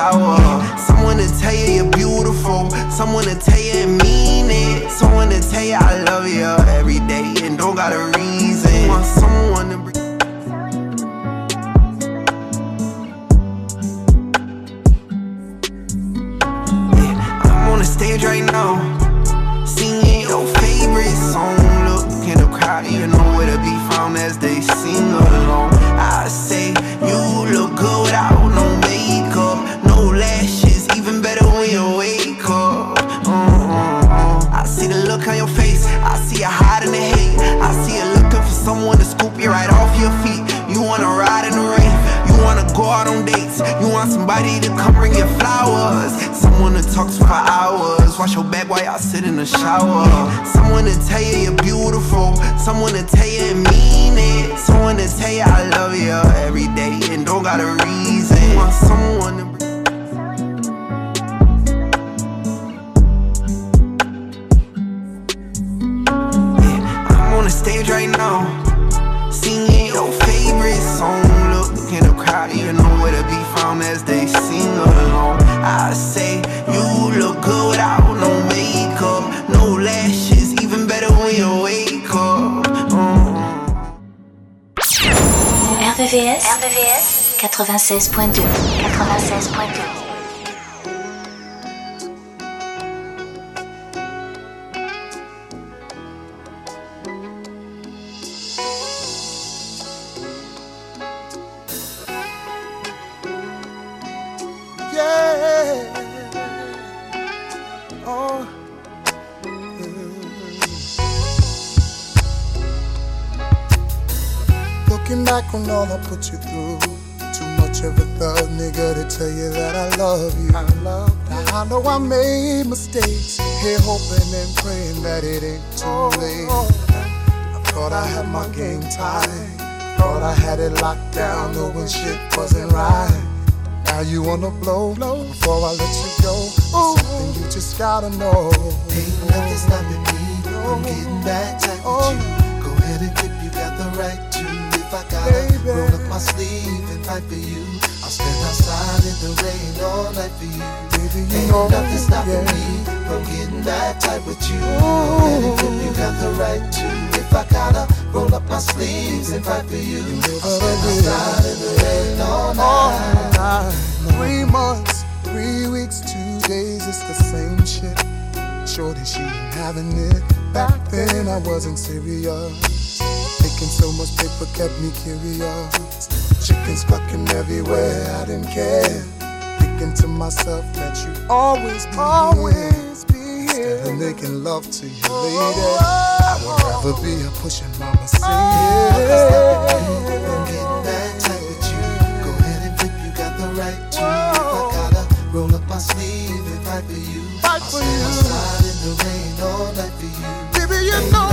shower. Someone to tell you you're beautiful. Someone to tell 96.2 96.2 on all I put you through. Much of a thug nigga to tell you that I love you. I love you. Now I know I made mistakes. Here hoping and praying that it ain't too oh, late. Oh. I thought I had my game tight. Thought I had it locked down, knowing shit wasn't right. Now you wanna blow, blow before I let you go. Ooh. Something you just gotta know. Ain't nothing stopping me from getting back tight with you. Go ahead and grip, you got the right to if I gotta Baby. roll up my sleeve and fight for you outside in the rain all night for you. Baby, you Ain't know nothing stopping yeah. me from getting that tight with you. And if you got the right to, if I gotta roll up my sleeves and fight for you, you I'll stand in the rain all night. all night. Three months, three weeks, two days, it's the same shit. Shorty, she ain't having it. Back then, I wasn't serious. Making so much paper kept me curious chickens clucking everywhere. I didn't care. Thinking to myself that you always, always be here. Instead of making love to you, lady, I would rather be a pushing mama. See oh, that with you. Go ahead and flip. You got the right to. If I gotta roll up my and fight for you, I'll you. Outside in the rain all night for you. Baby, you know.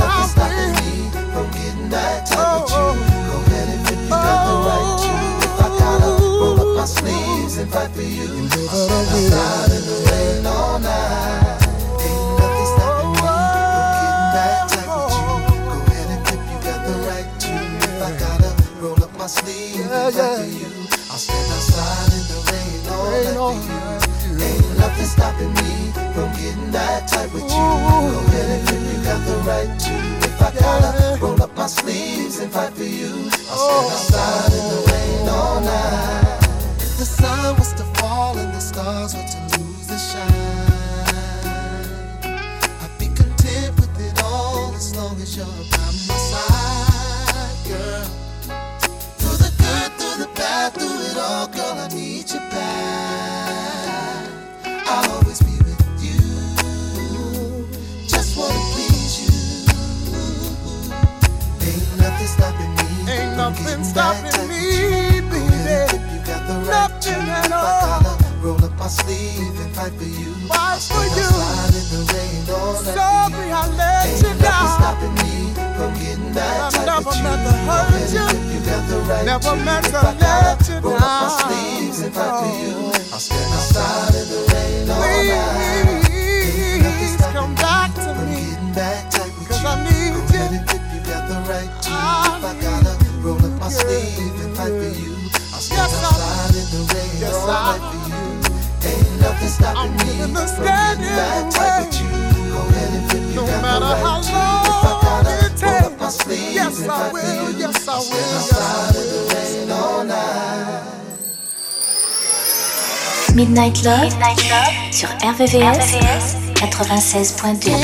Midnight Love, Midnight Love sur RVVS, RVVS 96.2. 96.2.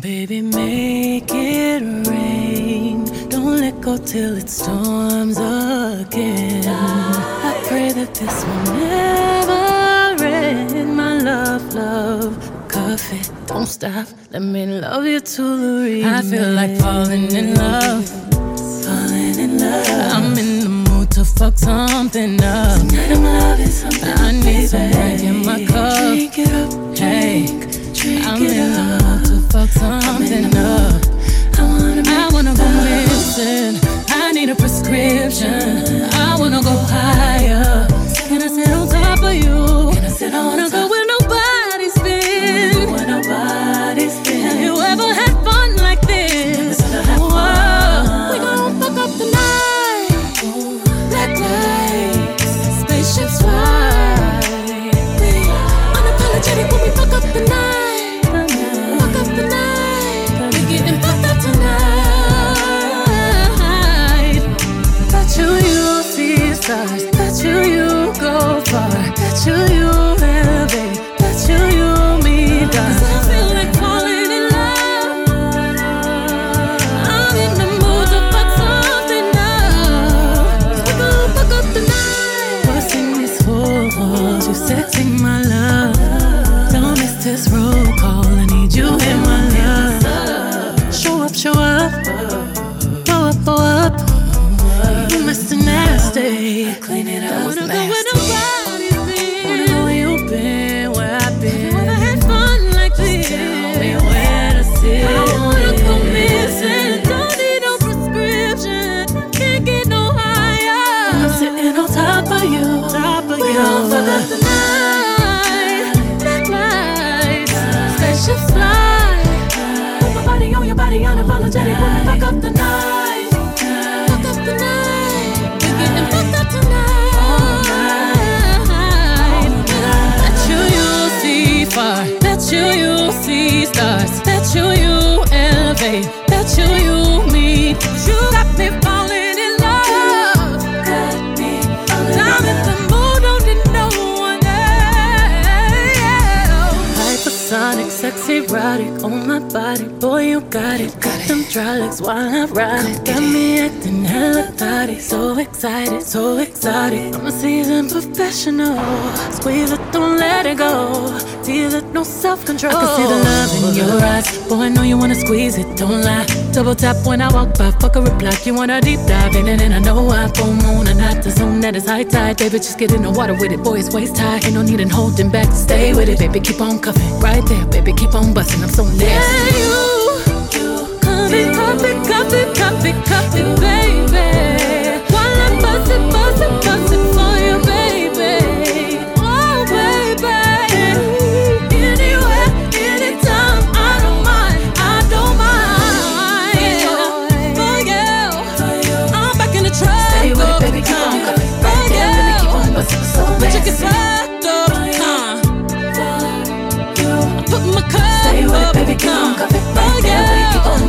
Baby, make it rain. Don't let go till it storms again. I pray that this will never end. My love, love. It. Don't stop. Let me love you to the. I feel like falling in love. Falling in love. I'm in fuck something up. Tonight I'm loving something. I need some drink in my cup. Drink it up, hey, drink I'm it in up. the mood to fuck something up. I wanna, I wanna go up. missing. I need a prescription. I wanna go higher. Can I sit on top of you? Can I, sit on top? go stars. That's who you go far. That's you you. stay. I clean it up go stars that you you elevate, that you you me. You got me falling in love. Got me falling and I'm in the mood, don't need no one else. Hypersonic, sexy, erotic on my body, boy you got it. Them legs while I ride it. Got me acting hella thotty, so excited, so exotic. I'm a seasoned professional. Squeeze it, don't let it go. Feel it, no self control. I can see the love in your eyes, boy, I know you wanna squeeze it, don't lie. Double tap when I walk by, fuck a reply. You wanna deep dive in it, and I know I'm full moon and not the zone that is high tide. Baby, just get in the water with it, boy, it's waist high. Ain't no need in holding back, stay with it, baby, keep on cuffing. Right there, baby, keep on busting, I'm so nasty. Yeah, you, you, come and cuff it, cuff it, it, it, baby.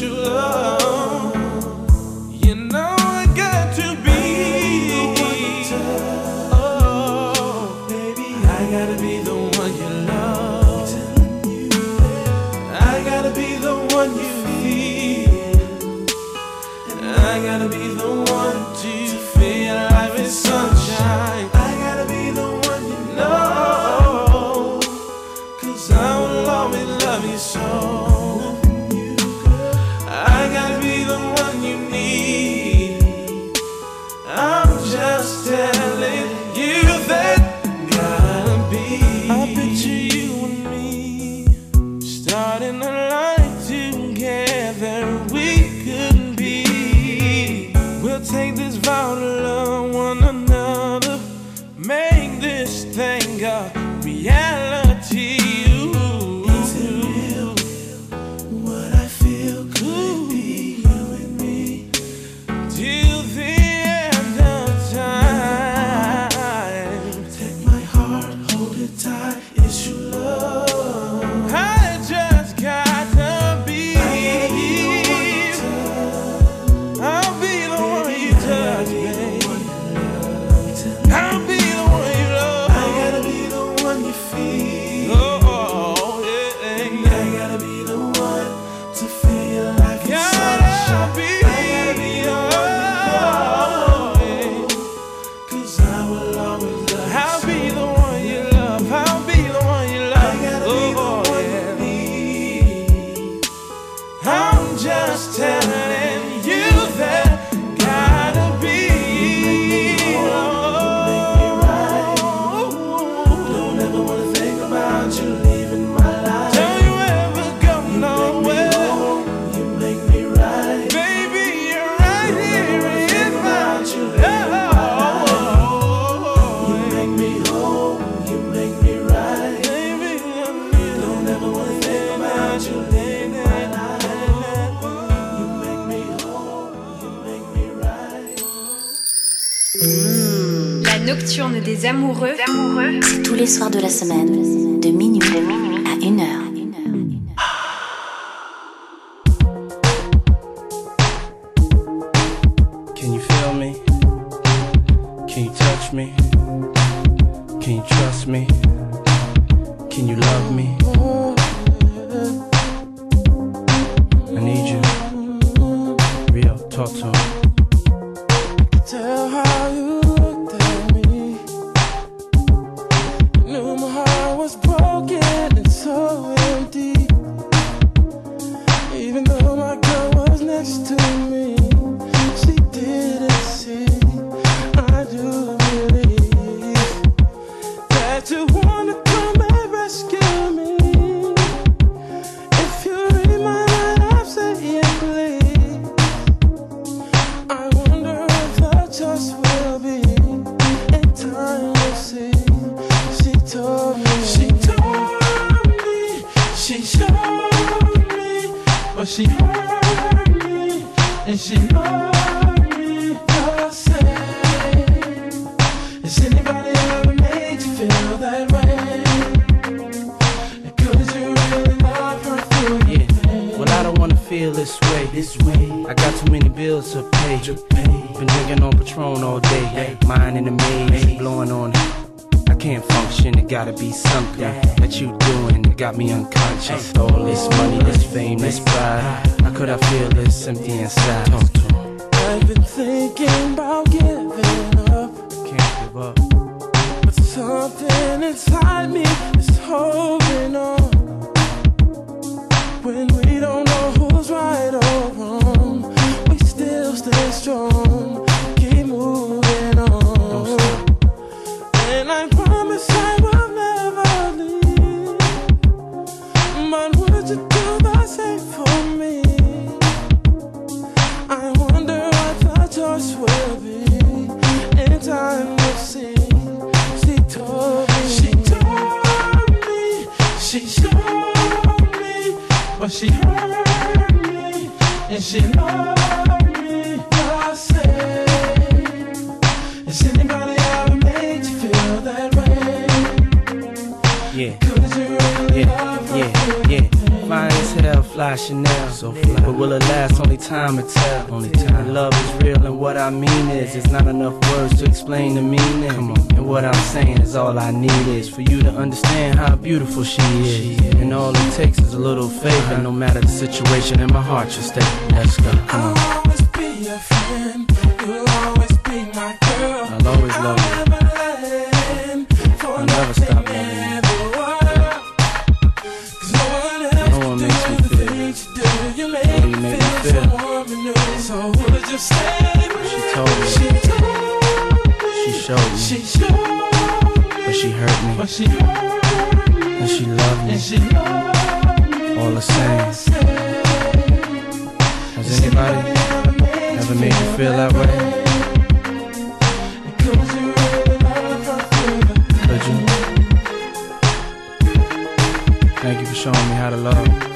tight. amoureux, amoureux, tous les soirs de la semaine. feel this way. This way. I got too many bills to pay. To pay. Been drinking on Patron all day. Hey. Mine in the maze, hey. blowing on. I can't function. It gotta be something that you doing that got me unconscious. All this money, this fame, this pride. How could I feel this empty inside? Talk to. I've been thinking about giving up. Can't give up. But something inside me is holding on. fly Chanel. So fly. But will it last? Only time will tell. Only time. Love is real, and what I mean is, it's not enough words to explain the meaning. Come on. And what I'm saying is, all I need is for you to understand how beautiful she is. She is. And all it takes is a little faith, and No matter the situation, in my heart you stay. Let's go. Come on. She's. But she hurt me. But she hurt me. And she loved me. And she loved me. All the same. Has anybody ever made you feel that way? Could you? Thank you for showing me how to love.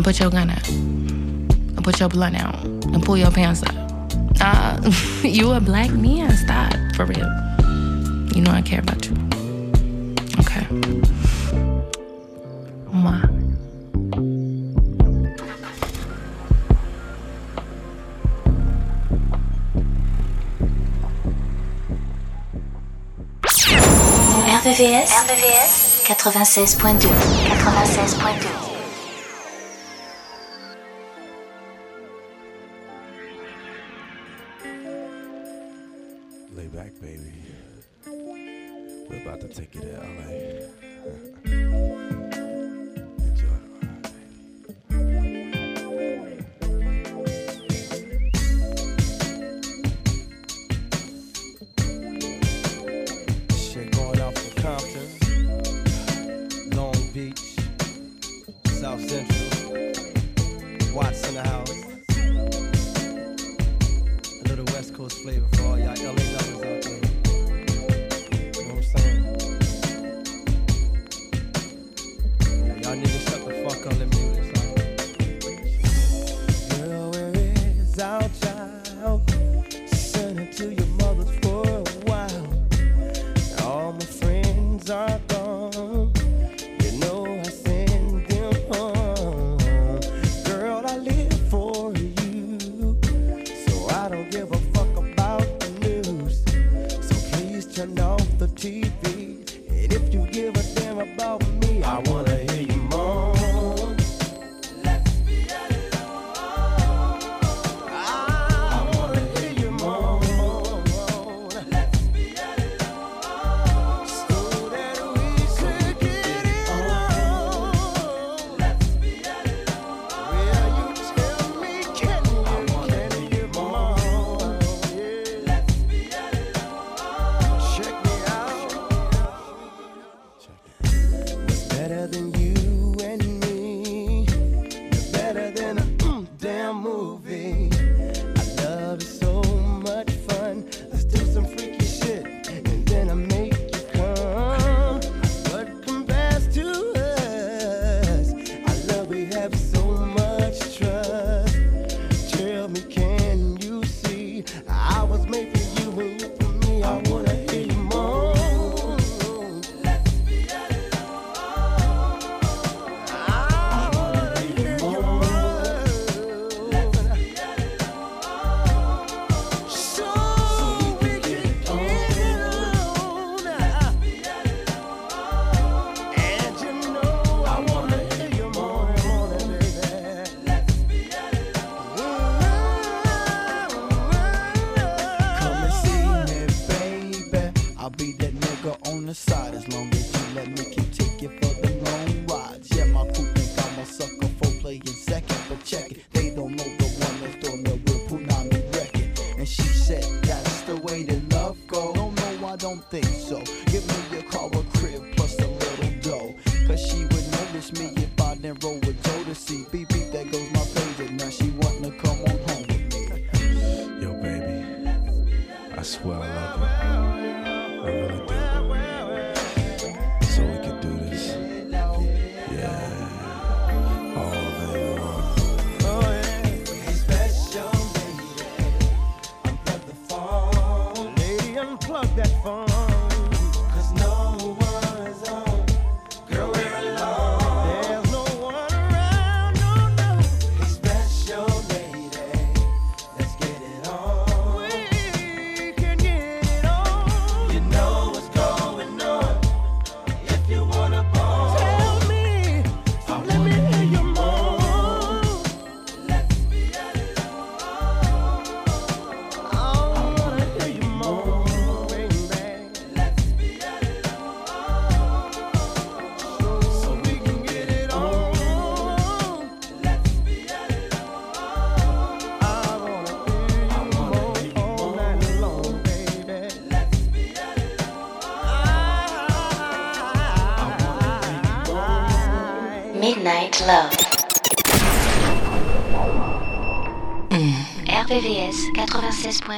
and put your gun out and put your blunt out and pull your pants up. Nah, you a black man. Stop, for real. You know I care about you. Okay. Mwah. RVVS, RVVS 96.2 96.2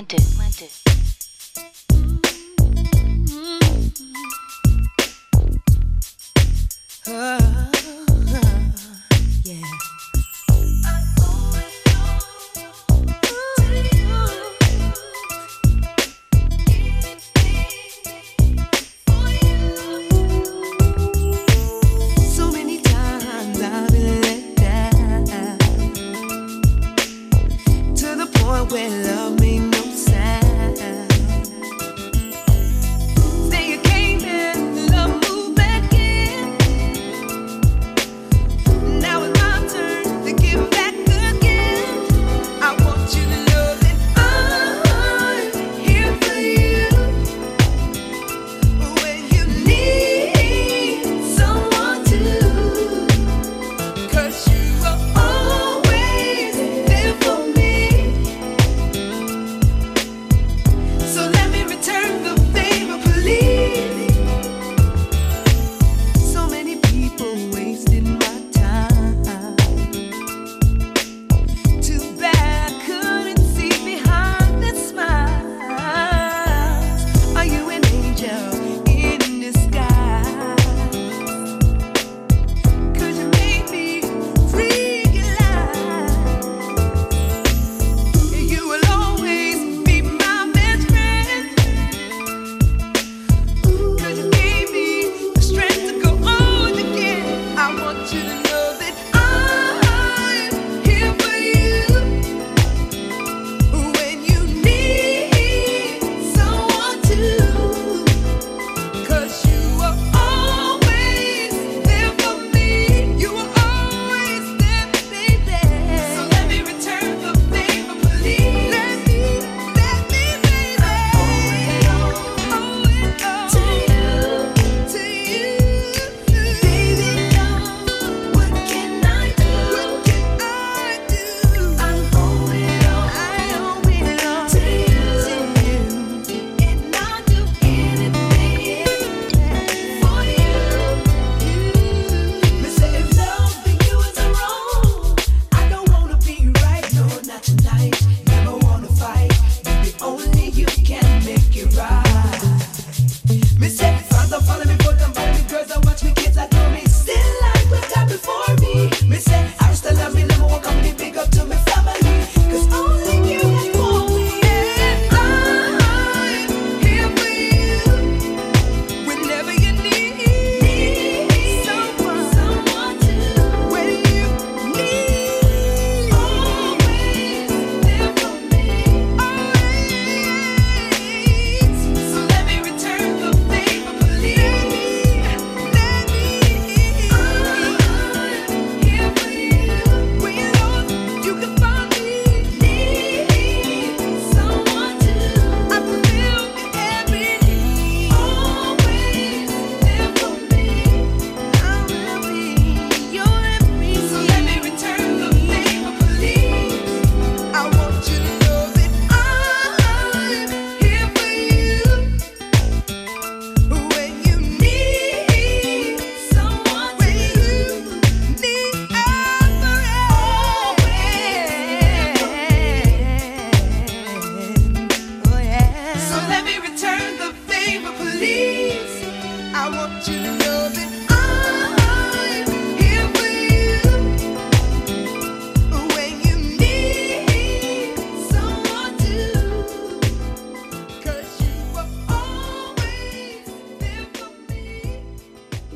96.2.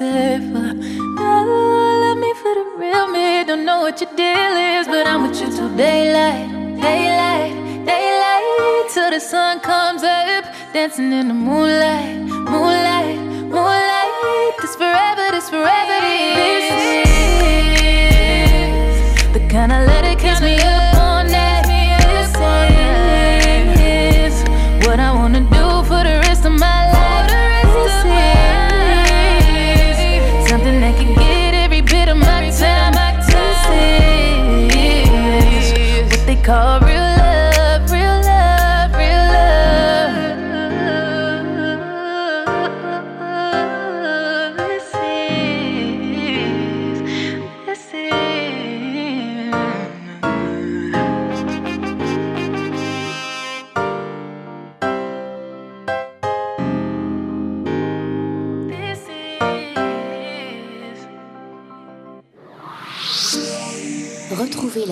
Safer. No, love me for the real me. Don't know what your deal is, but I'm with you till daylight, daylight, daylight, till the sun comes up, dancing in the moonlight, moonlight, moonlight. This forever, this forever, this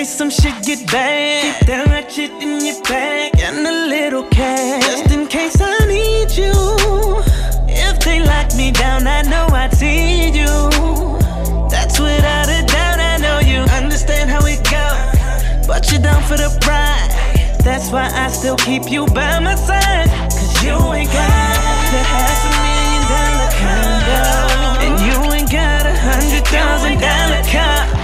case some shit get bad. Keep that ratchet in your bag and a little cash. Just in case I need you. If they lock me down, I know I'd see you. That's without a doubt, I know you understand how it goes. But you're down for the pride. That's why I still keep you by my side. Cause you ain't got the half a million dollar condo. And you ain't got a hundred thousand dollar car.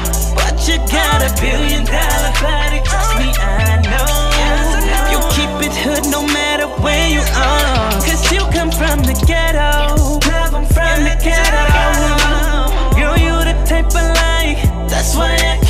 You got a billion dollar body. Trust me, I know. You keep it hood no matter where you are. Cause you come from the ghetto. Love, I'm from the ghetto. Girl, you the type I like. That's why I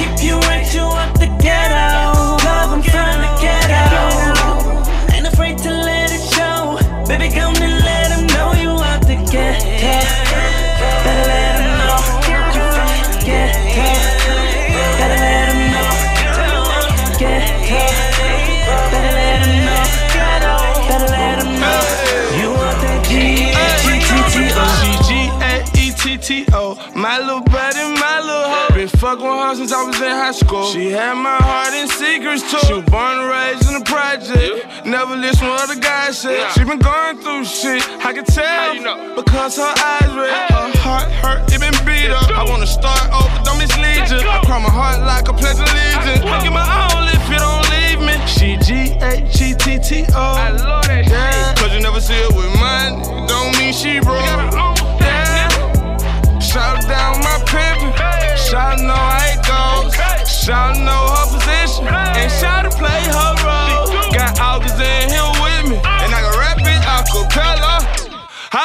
fucking with her since I was in high school. She had my heart in secrets too. She was born and raised in the project. Never listen what other guys say She been going through shit, I can tell Because her eyes red. Her heart hurt, it been beat up. I wanna start over, don't mislead you I cry my heart like a pledge of allegiance. I get my all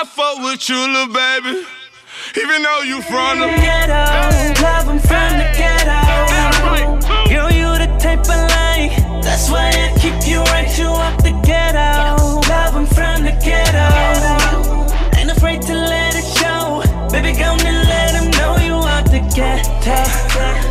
I fuck with you, little baby. Even though you from the ghetto. Love, I'm from the ghetto. Girl, you the type I like. That's why I keep you right, you up the ghetto. Love, I'm from the ghetto. Ain't afraid to let it show. Baby, come and let him know you out the ghetto.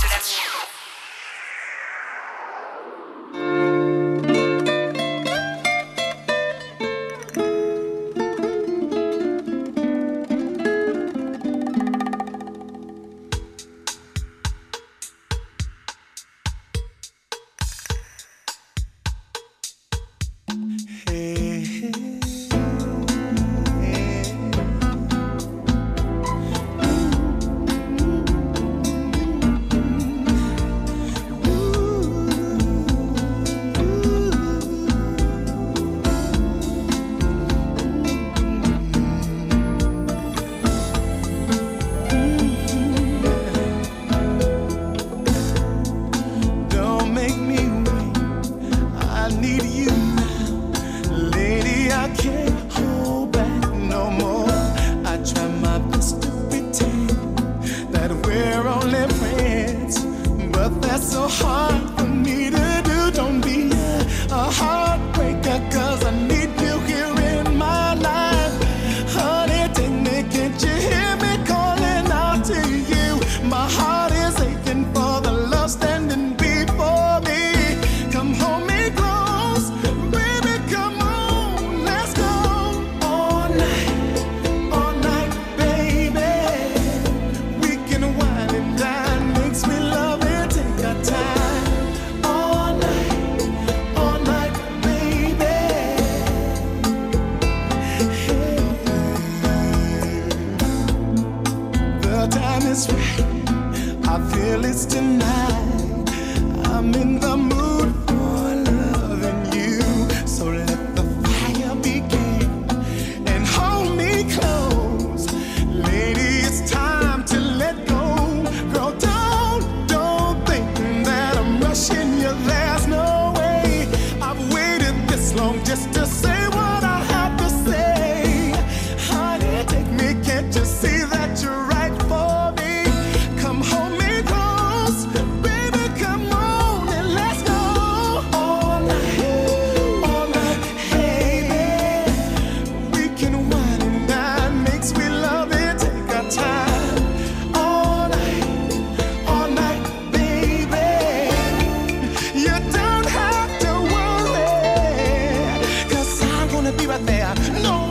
right there. No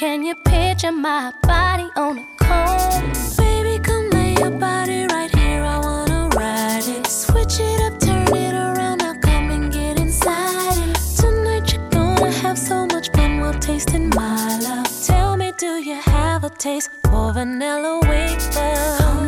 Can you picture my body on a comb? Baby, come lay your body right here. I wanna ride it. Switch it up, turn it around. Now come and get inside it. Tonight you're gonna have so much fun while tasting my love. Tell me, do you have a taste for vanilla wafer?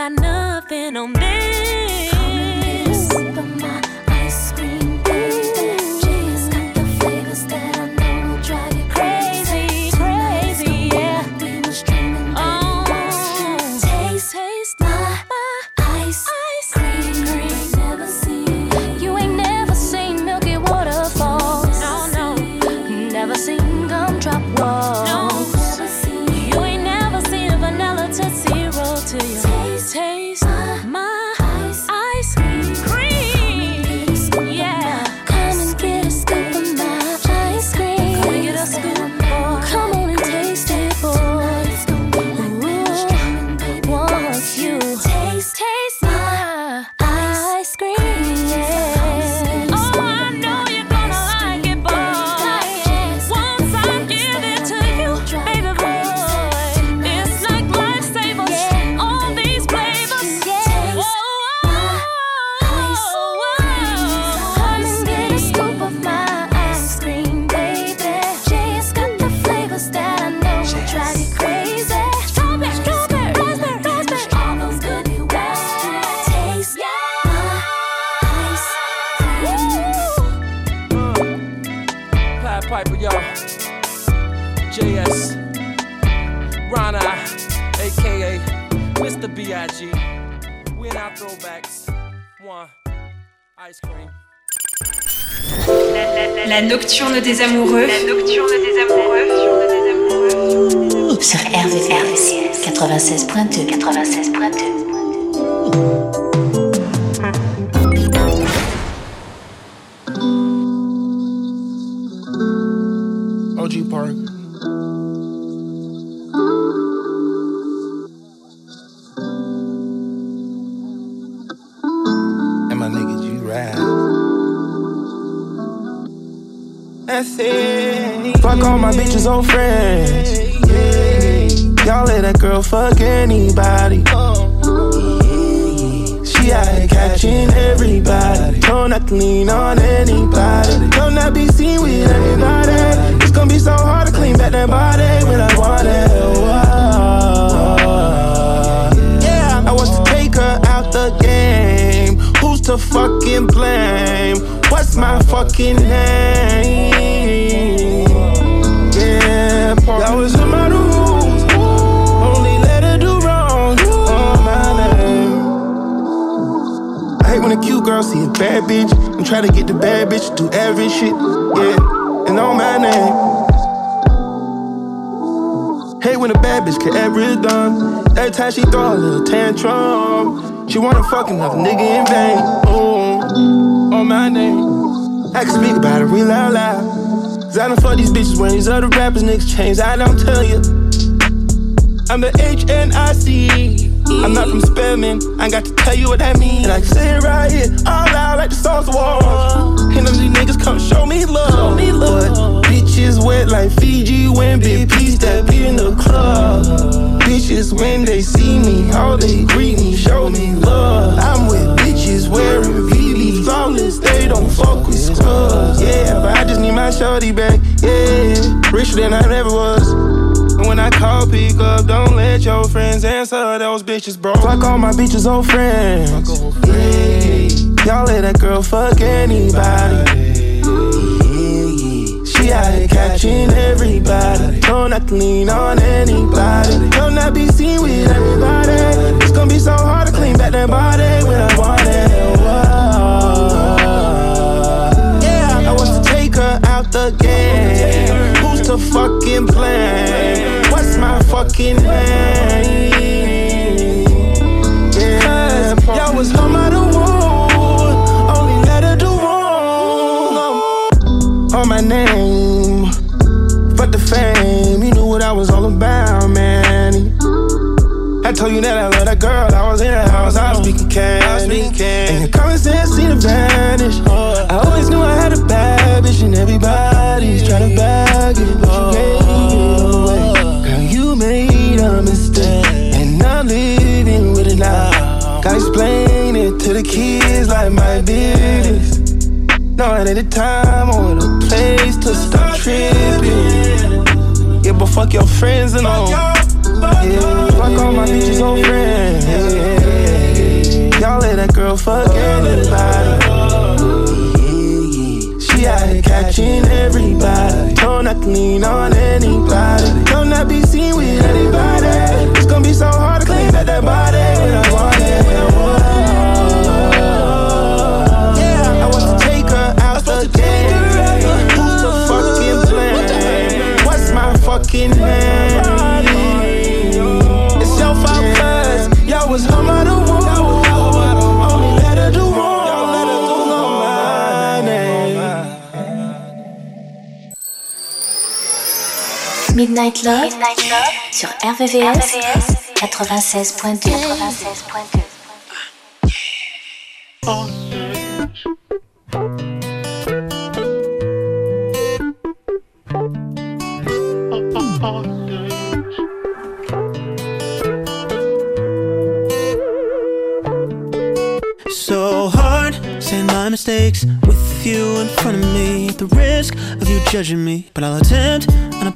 got nothing on this. Des amoureux. My bitches old friends. Y'all let that girl fuck anybody. She out here catching everybody. Don't not to lean on anybody. Don't not be seen with everybody. It's gonna be so hard to clean back that body when I want it. Yeah, I was to take her out the game. Who's to fucking blame? What's my fucking name? Girl see a bad bitch and try to get the bad bitch to do every shit. Yeah, and on my name. Hate when a bad bitch get every done. Every time she throw a little tantrum, she wanna fuck another nigga in vain. Oh, on my name. I can speak about it real out loud. Cause I done fuck these bitches when these other rappers niggas change. I don't tell you. I'm the HNIC. I'm not from Spelman. I ain't got to tell you what that means. And I can say it right here, all loud like the songs of war. And of these niggas come show me love. Show me love. But bitches wet like Fiji when Big P step in the club. Bitches when they see me, all they greet me, show me love. I'm with bitches wearing VV flawless, they don't fuck with scrubs. Yeah, but I just need my shorty back. Yeah, richer than I ever was. And when I call, pick up, don't let your friends answer. Those bitches, bro. Fuck all my bitches, old friends. Yeah. Y'all let that girl fuck anybody. She out here catching everybody. Don't not to lean on anybody. Don't not be seen with everybody. It's gonna be so hard to clean back that body when I want it. Whoa. Yeah, I was to take her out the game. To fucking blame? What's my fucking name? Yeah, y'all was home out of. Only let her do wrong on my name. Fuck the fame, you knew what I was all about, man. I told you that I love that girl. I was in the house, I was speaking candy. And your common sense seemed to vanish. I always knew I had a bad bitch, and everybody's trying to bag it, but you gave it away. Girl, you made a mistake, and I'm living with it now. Gotta explain it to the kids like my business. No, it ain't the time or the place to stop tripping. Yeah, but fuck your friends and all. Yeah, fuck all my bitches old friends. Yeah, y'all let that girl fuck anybody. She out here catching everybody. Don't not lean on anybody. Don't not be seen with anybody. It's gonna be so hard to clean back that body when I want it. Yeah, I want to take her out. Who's the fucking blame? What's my fucking name? Midnight Love, sur RVVS 96.2 96.2 So hard saying my mistakes with you in front of me. At the risk of you judging me, but I'll attempt an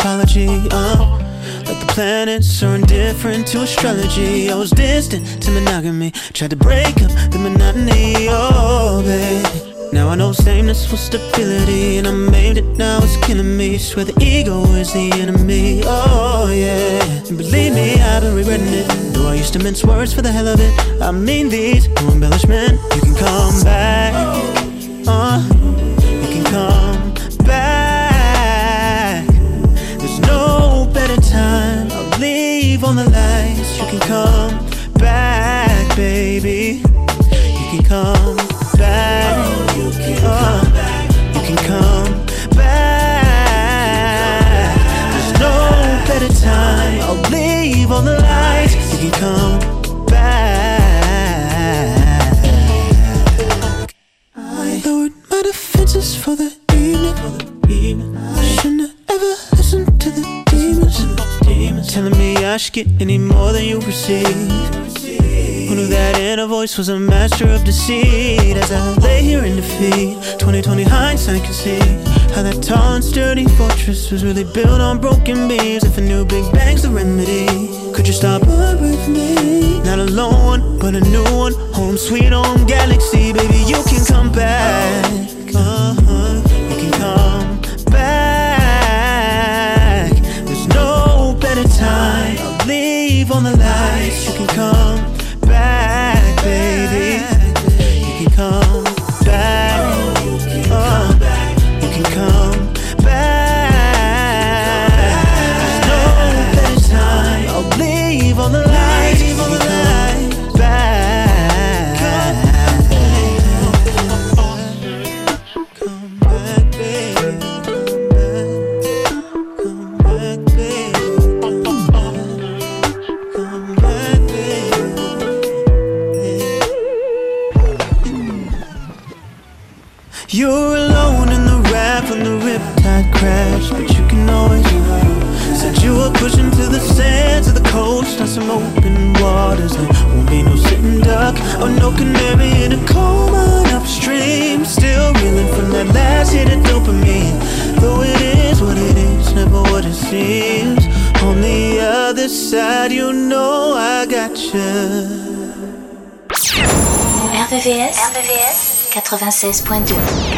apology. Uh, like the planets are indifferent to astrology. I was distant to monogamy, tried to break up the monotony. Oh, baby. Now I know sameness was stability, and I made it. Now it's killing me. Swear the ego is the enemy. Oh yeah. And believe me, I've been regretting it. Though I used to mince words for the hell of it. I mean these no embellishment. You can come back. Uh, You can come back, baby. You can come back. You can come back. You can come back. There's no better time. I'll leave on the lights. You can come back. I lowered my defenses for the Telling me I should get any more than you receive. Who knew that inner voice was a master of deceit? As I lay here in defeat, 2020 hindsight can see how that tall and sturdy fortress was really built on broken beams. If a new Big Bang's the remedy, could you stop for me? Not a lone one, but a new one. Home sweet home galaxy, baby, you can come back. Uh-huh. You can come back. There's no better time. On the lights. You can come 96.2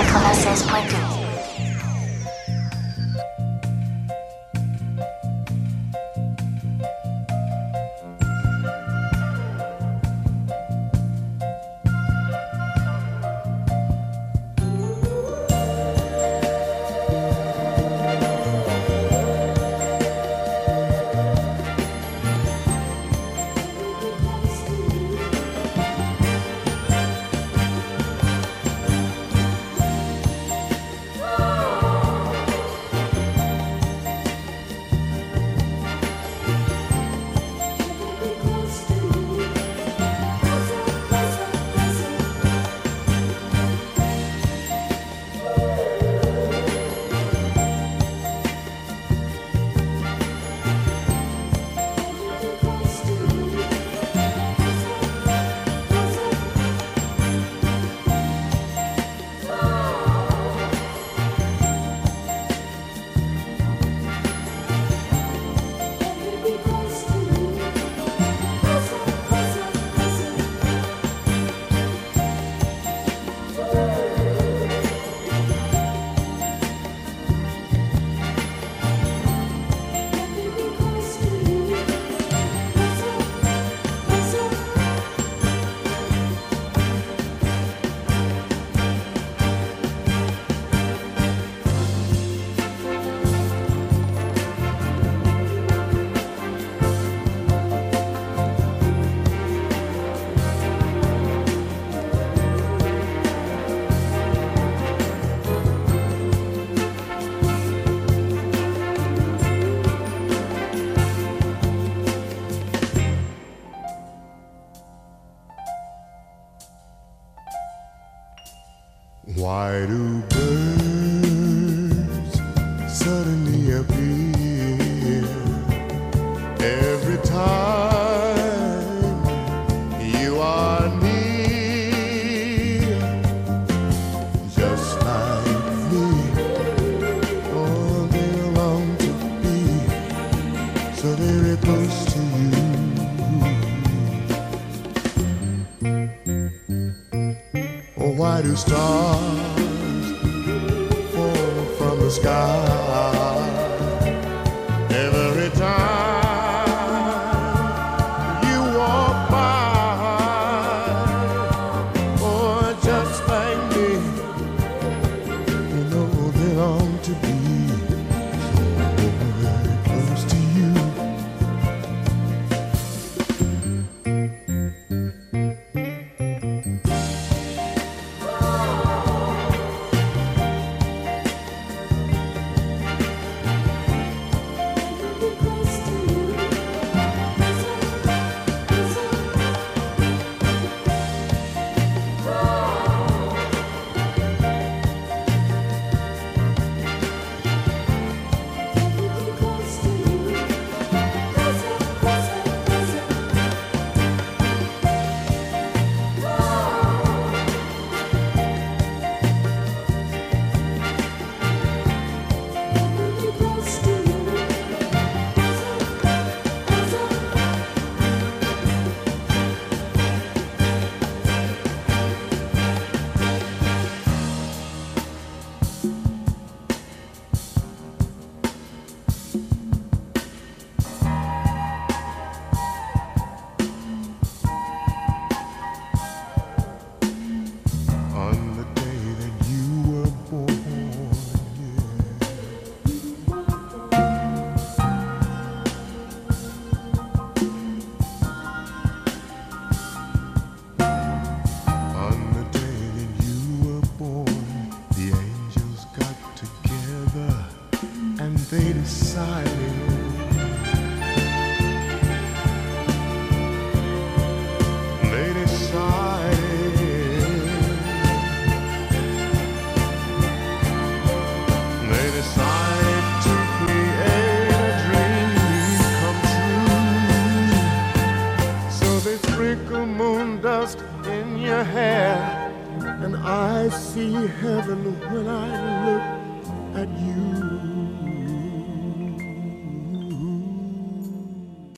Why do